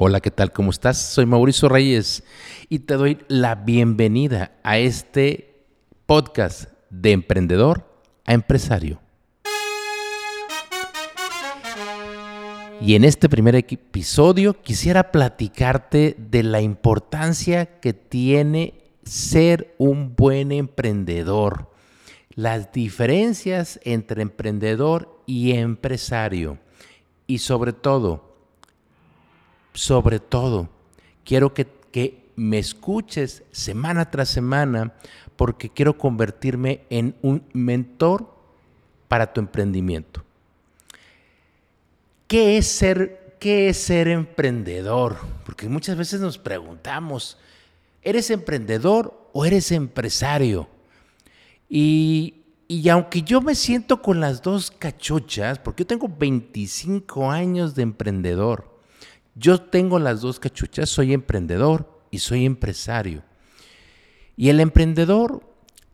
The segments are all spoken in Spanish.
Hola, ¿qué tal? ¿Cómo estás? Soy Mauricio Reyes y te doy la bienvenida a este podcast de emprendedor a empresario. Y en este primer episodio quisiera platicarte de la importancia que tiene ser un buen emprendedor, las diferencias entre emprendedor y empresario y sobre todo, sobre todo, quiero que, me escuches semana tras semana porque quiero convertirme en un mentor para tu emprendimiento. ¿Qué es ser, qué es ser emprendedor? Porque muchas veces nos preguntamos, ¿eres emprendedor o eres empresario? Y, y aunque yo me siento con las dos cachuchas, porque yo tengo 25 años de emprendedor, yo tengo las dos cachuchas, soy emprendedor y soy empresario. Y el emprendedor,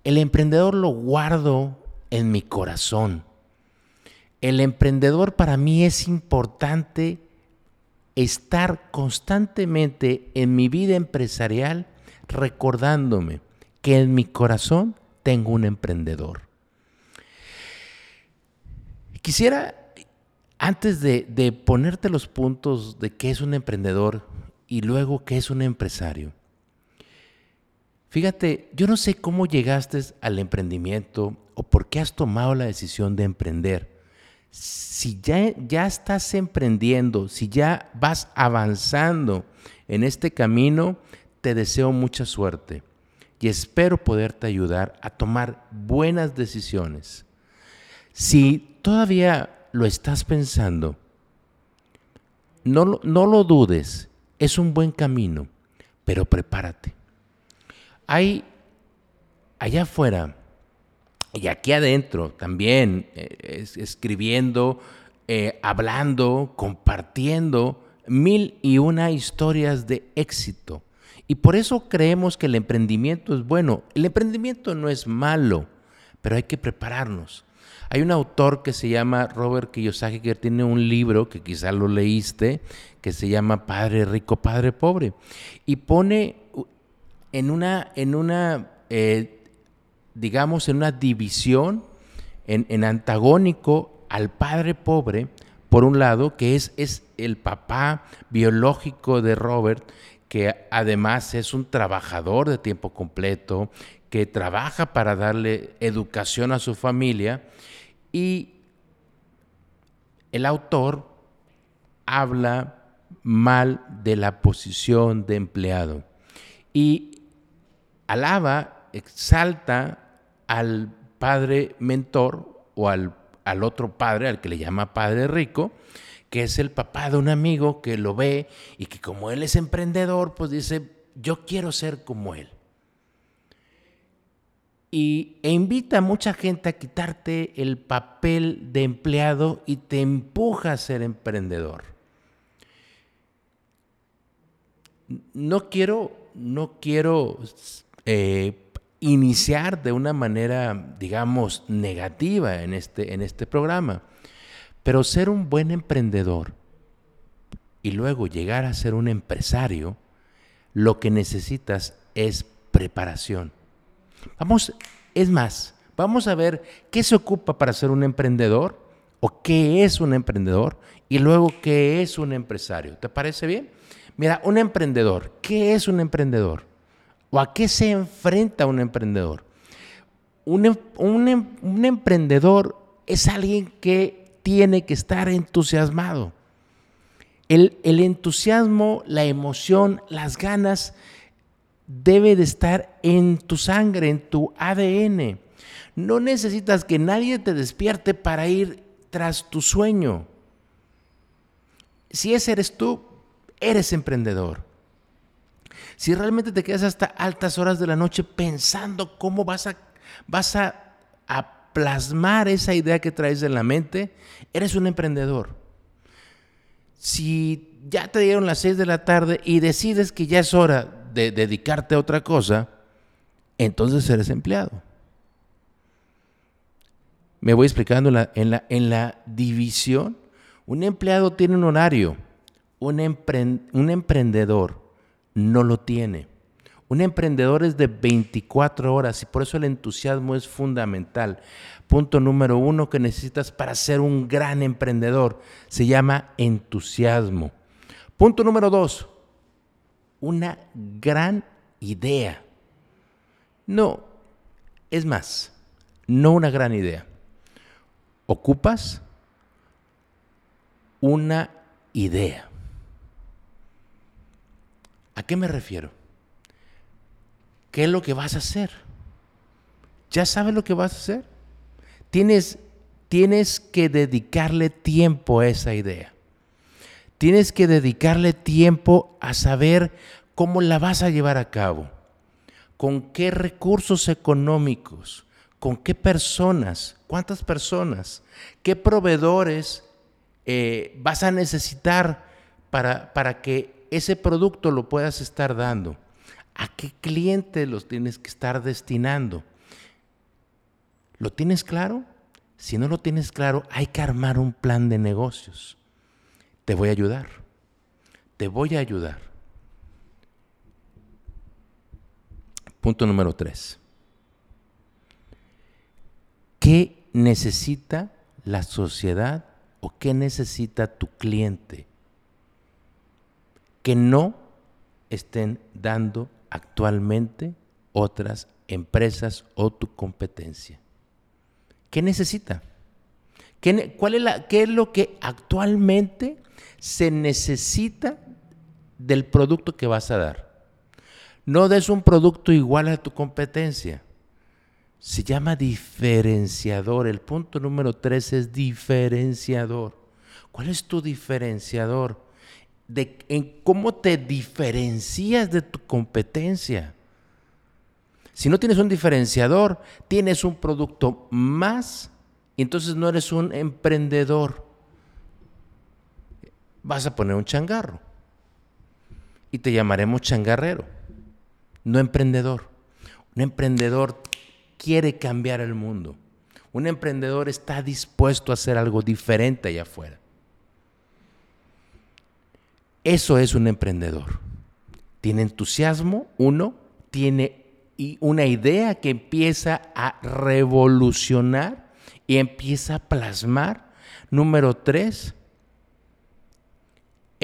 el emprendedor lo guardo en mi corazón. El emprendedor para mí es importante estar constantemente en mi vida empresarial recordándome que en mi corazón tengo un emprendedor. Quisiera antes de, ponerte los puntos de qué es un emprendedor y luego qué es un empresario, fíjate, yo no sé cómo llegaste al emprendimiento o por qué has tomado la decisión de emprender. Si ya, ya estás emprendiendo, si ya vas avanzando en este camino, te deseo mucha suerte y espero poderte ayudar a tomar buenas decisiones. Si todavía lo estás pensando, no, no lo dudes, es un buen camino, pero prepárate. Hay allá afuera y aquí adentro también, eh, escribiendo, eh, hablando, compartiendo mil y una historias de éxito. Y por eso creemos que el emprendimiento es bueno. El emprendimiento no es malo, pero hay que prepararnos. Hay un autor que se llama Robert Kiyosaki que tiene un libro que quizá lo leíste, que se llama Padre Rico, Padre Pobre. Y pone en una, en una eh, digamos, en una división, en, antagónico al Padre Pobre, por un lado, que es, es el papá biológico de Robert, que además es un trabajador de tiempo completo, que trabaja para darle educación a su familia, y el autor habla mal de la posición de empleado y alaba, exalta al padre mentor o al, al, otro padre, al que le llama padre rico, que es el papá de un amigo que lo ve y que como él es emprendedor, pues dice, yo quiero ser como él y, e invita a mucha gente a quitarte el papel de empleado y te empuja a ser emprendedor. No quiero, no quiero eh, iniciar de una manera, digamos, negativa en este, en este programa, pero ser un buen emprendedor y luego llegar a ser un empresario, lo que necesitas es preparación Vamos, es más, vamos a ver qué se ocupa para ser un emprendedor o qué es un emprendedor y luego qué es un empresario. ¿Te parece bien? Mira, un emprendedor, ¿qué es un emprendedor? ¿O a qué se enfrenta un emprendedor? Un, em, em, un emprendedor es alguien que tiene que estar entusiasmado. El, el, entusiasmo, la emoción, las ganas debe de estar en tu sangre, en tu ADN. No necesitas que nadie te despierte para ir tras tu sueño. Si ese eres tú, eres emprendedor. Si realmente te quedas hasta altas horas de la noche pensando cómo vas a, vas a, plasmar esa idea que traes en la mente, eres un emprendedor. Si ya te dieron las 6 de la tarde y decides que ya es hora de dedicarte a otra cosa, entonces eres empleado. Me voy explicando en la, en la, división. Un empleado tiene un horario. un, un emprendedor no lo tiene. Un emprendedor es de 24 horas y por eso el entusiasmo es fundamental. Punto número uno que necesitas para ser un gran emprendedor se llama entusiasmo. Punto número dos, una gran idea. No, es más, no una gran idea. Ocupas una idea. ¿A qué me refiero? ¿Qué es lo que vas a hacer? ¿Ya sabes lo que vas a hacer? Tienes, tienes que dedicarle tiempo a esa idea. Tienes que dedicarle tiempo a saber cómo la vas a llevar a cabo, con qué recursos económicos, con qué personas, cuántas personas, qué proveedores eh, vas a necesitar para, para que ese producto lo puedas estar dando. ¿A qué cliente los tienes que estar destinando? ¿Lo tienes claro? Si no lo tienes claro, hay que armar un plan de negocios. Te voy a ayudar. Te voy a ayudar. Punto número tres. ¿Qué necesita la sociedad o qué necesita tu cliente que no estén dando actualmente otras empresas o tu competencia? ¿Qué necesita? ¿Qué, cuál es ¿Qué es lo que actualmente se necesita del producto que vas a dar? No des un producto igual a tu competencia se llama diferenciador. El punto número tres es diferenciador. ¿Cuál es tu diferenciador? En cómo te diferencias de tu competencia. Si no tienes un diferenciador, tienes un producto más y entonces no eres un emprendedor. Vas a poner un changarro y te llamaremos changarrero, no emprendedor. Un emprendedor quiere cambiar el mundo. Un emprendedor está dispuesto a hacer algo diferente allá afuera. Eso es un emprendedor. Tiene entusiasmo, uno, tiene una idea que empieza a revolucionar y empieza a plasmar. Número tres,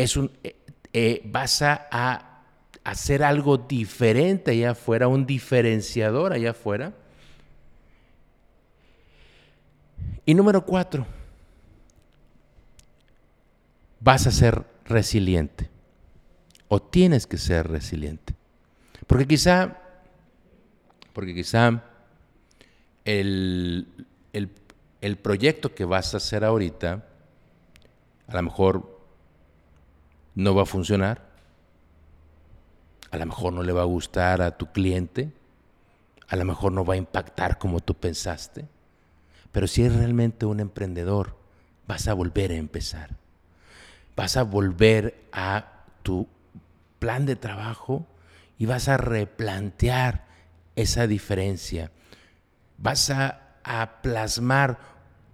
es un, eh, eh, vas a hacer algo diferente allá afuera, un diferenciador allá afuera. Y número cuatro, vas a ser resiliente o tienes que ser resiliente. Porque quizá, porque quizá el, el proyecto que vas a hacer ahorita a lo mejor no va a funcionar, a lo mejor no le va a gustar a tu cliente, a lo mejor no va a impactar como tú pensaste. Pero si eres realmente un emprendedor, vas a volver a empezar. Vas a volver a tu plan de trabajo y vas a replantear esa diferencia. Vas a, plasmar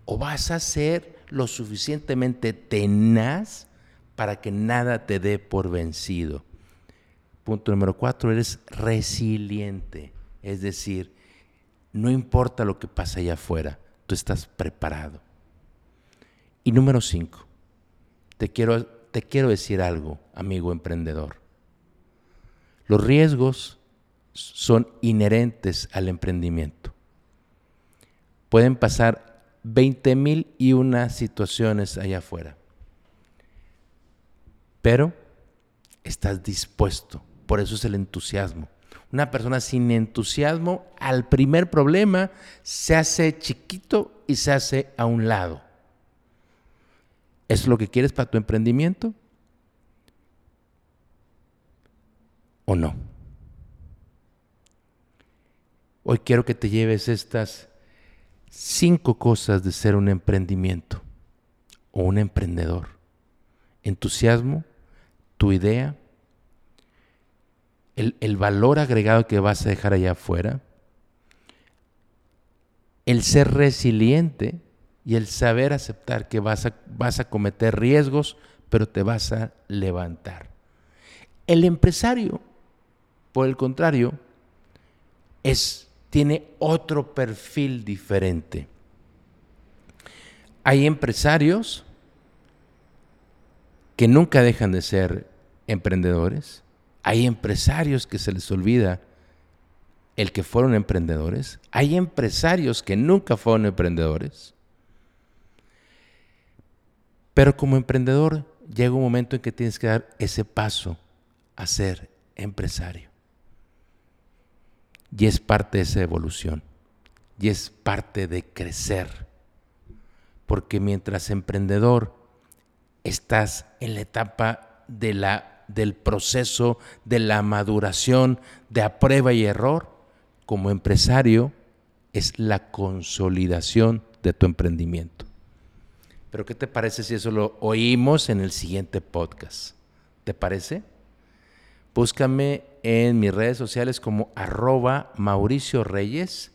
o vas a ser lo suficientemente tenaz para que nada te dé por vencido. Punto número cuatro, eres resiliente. Es decir, no importa lo que pasa allá afuera, tú estás preparado. Y número cinco, te quiero, te quiero decir algo, amigo emprendedor. Los riesgos son inherentes al emprendimiento. Pueden pasar 20 mil y una situaciones allá afuera. Pero estás dispuesto. Por eso es el entusiasmo. Una persona sin entusiasmo al primer problema se hace chiquito y se hace a un lado. ¿Es lo que quieres para tu emprendimiento? ¿O no? Hoy quiero que te lleves estas cinco cosas de ser un emprendimiento o un emprendedor. Entusiasmo, tu idea, el, valor agregado que vas a dejar allá afuera, el ser resiliente y el saber aceptar que vas a, vas a cometer riesgos, pero te vas a levantar. El empresario, por el contrario, es, tiene otro perfil diferente. Hay empresarios que nunca dejan de ser emprendedores. Hay empresarios que se les olvida el que fueron emprendedores. Hay empresarios que nunca fueron emprendedores. Pero como emprendedor llega un momento en que tienes que dar ese paso a ser empresario. Y es parte de esa evolución. Y es parte de crecer. Porque mientras emprendedor estás en la etapa del proceso de la maduración, de a prueba y error, como empresario es la consolidación de tu emprendimiento. Pero ¿qué te parece si eso lo oímos en el siguiente podcast? ¿Te parece? Búscame en mis redes sociales como arroba Mauricio Reyes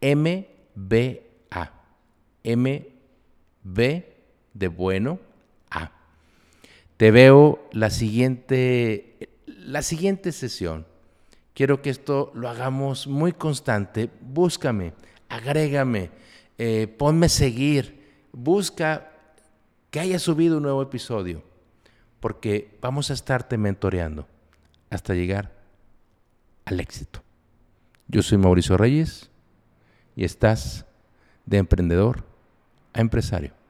MBA. MB de bueno. Te veo la siguiente, la siguiente sesión. Quiero que esto lo hagamos muy constante. Búscame, agrégame, eh, ponme seguir, busca que haya subido un nuevo episodio, porque vamos a estarte mentoreando hasta llegar al éxito. Yo soy Mauricio Reyes y estás de emprendedor a empresario.